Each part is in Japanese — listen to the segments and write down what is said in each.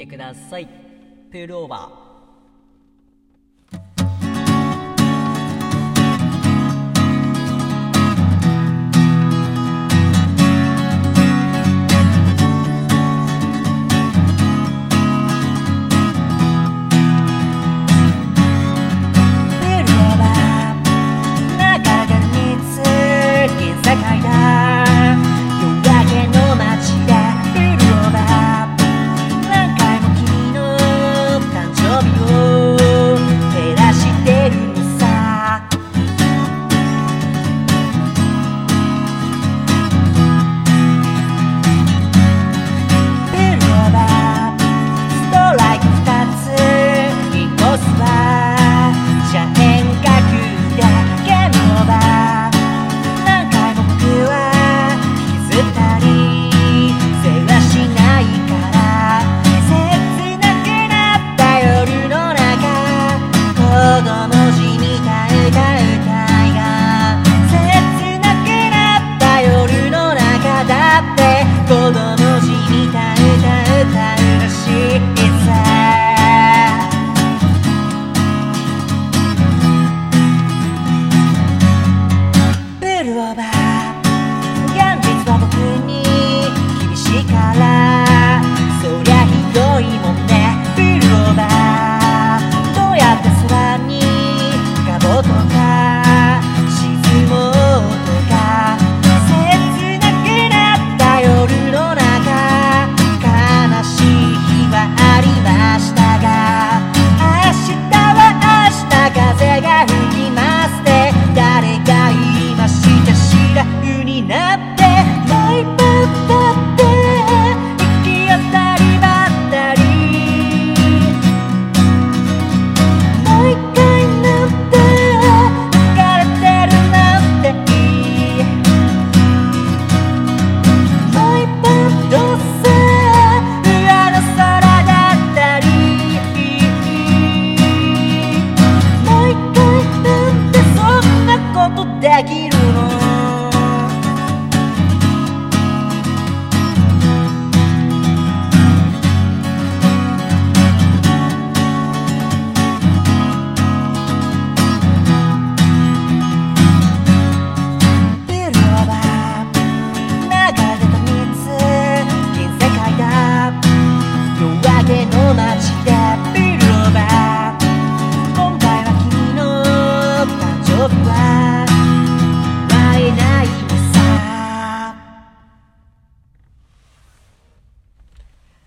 てください。プールオーバー。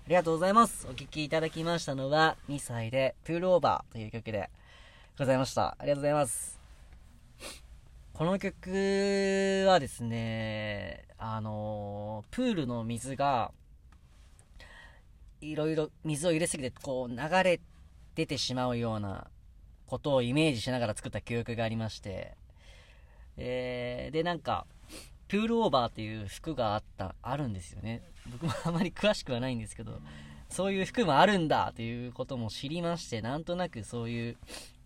ありがとうございます。お聴きいただきましたのは、2歳で、プールオーバーという曲でございました。ありがとうございます。この曲はですね、あのプールの水が、いろいろ水を入れすぎて、こう流れ出てしまうようなことをイメージしながら作った記憶がありまして、えー、で、なんか、プールオーバーっていう服があった、あるんですよね。僕もあまり詳しくはないんですけど、そういう服もあるんだということも知りまして、なんとなくそういう、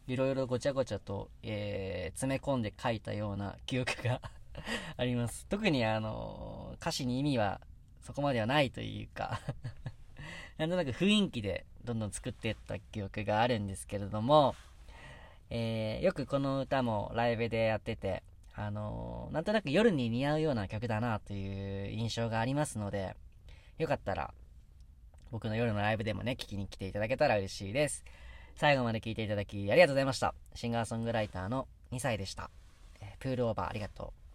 いろいろごちゃごちゃと、えー、詰め込んで書いたような 記憶が あります。特にあの、歌詞に意味はそこまではないというか なんとなく雰囲気でどんどん作っていった記憶があるんですけれども、えー、よくこの歌もライブでやってて、あのー、なんとなく夜に似合うような曲だなという印象がありますので、よかったら、僕の夜のライブでもね、聴きに来ていただけたら嬉しいです。最後まで聴いていただきありがとうございました。シンガーソングライターの2歳でした。えー、プールオーバーありがとう。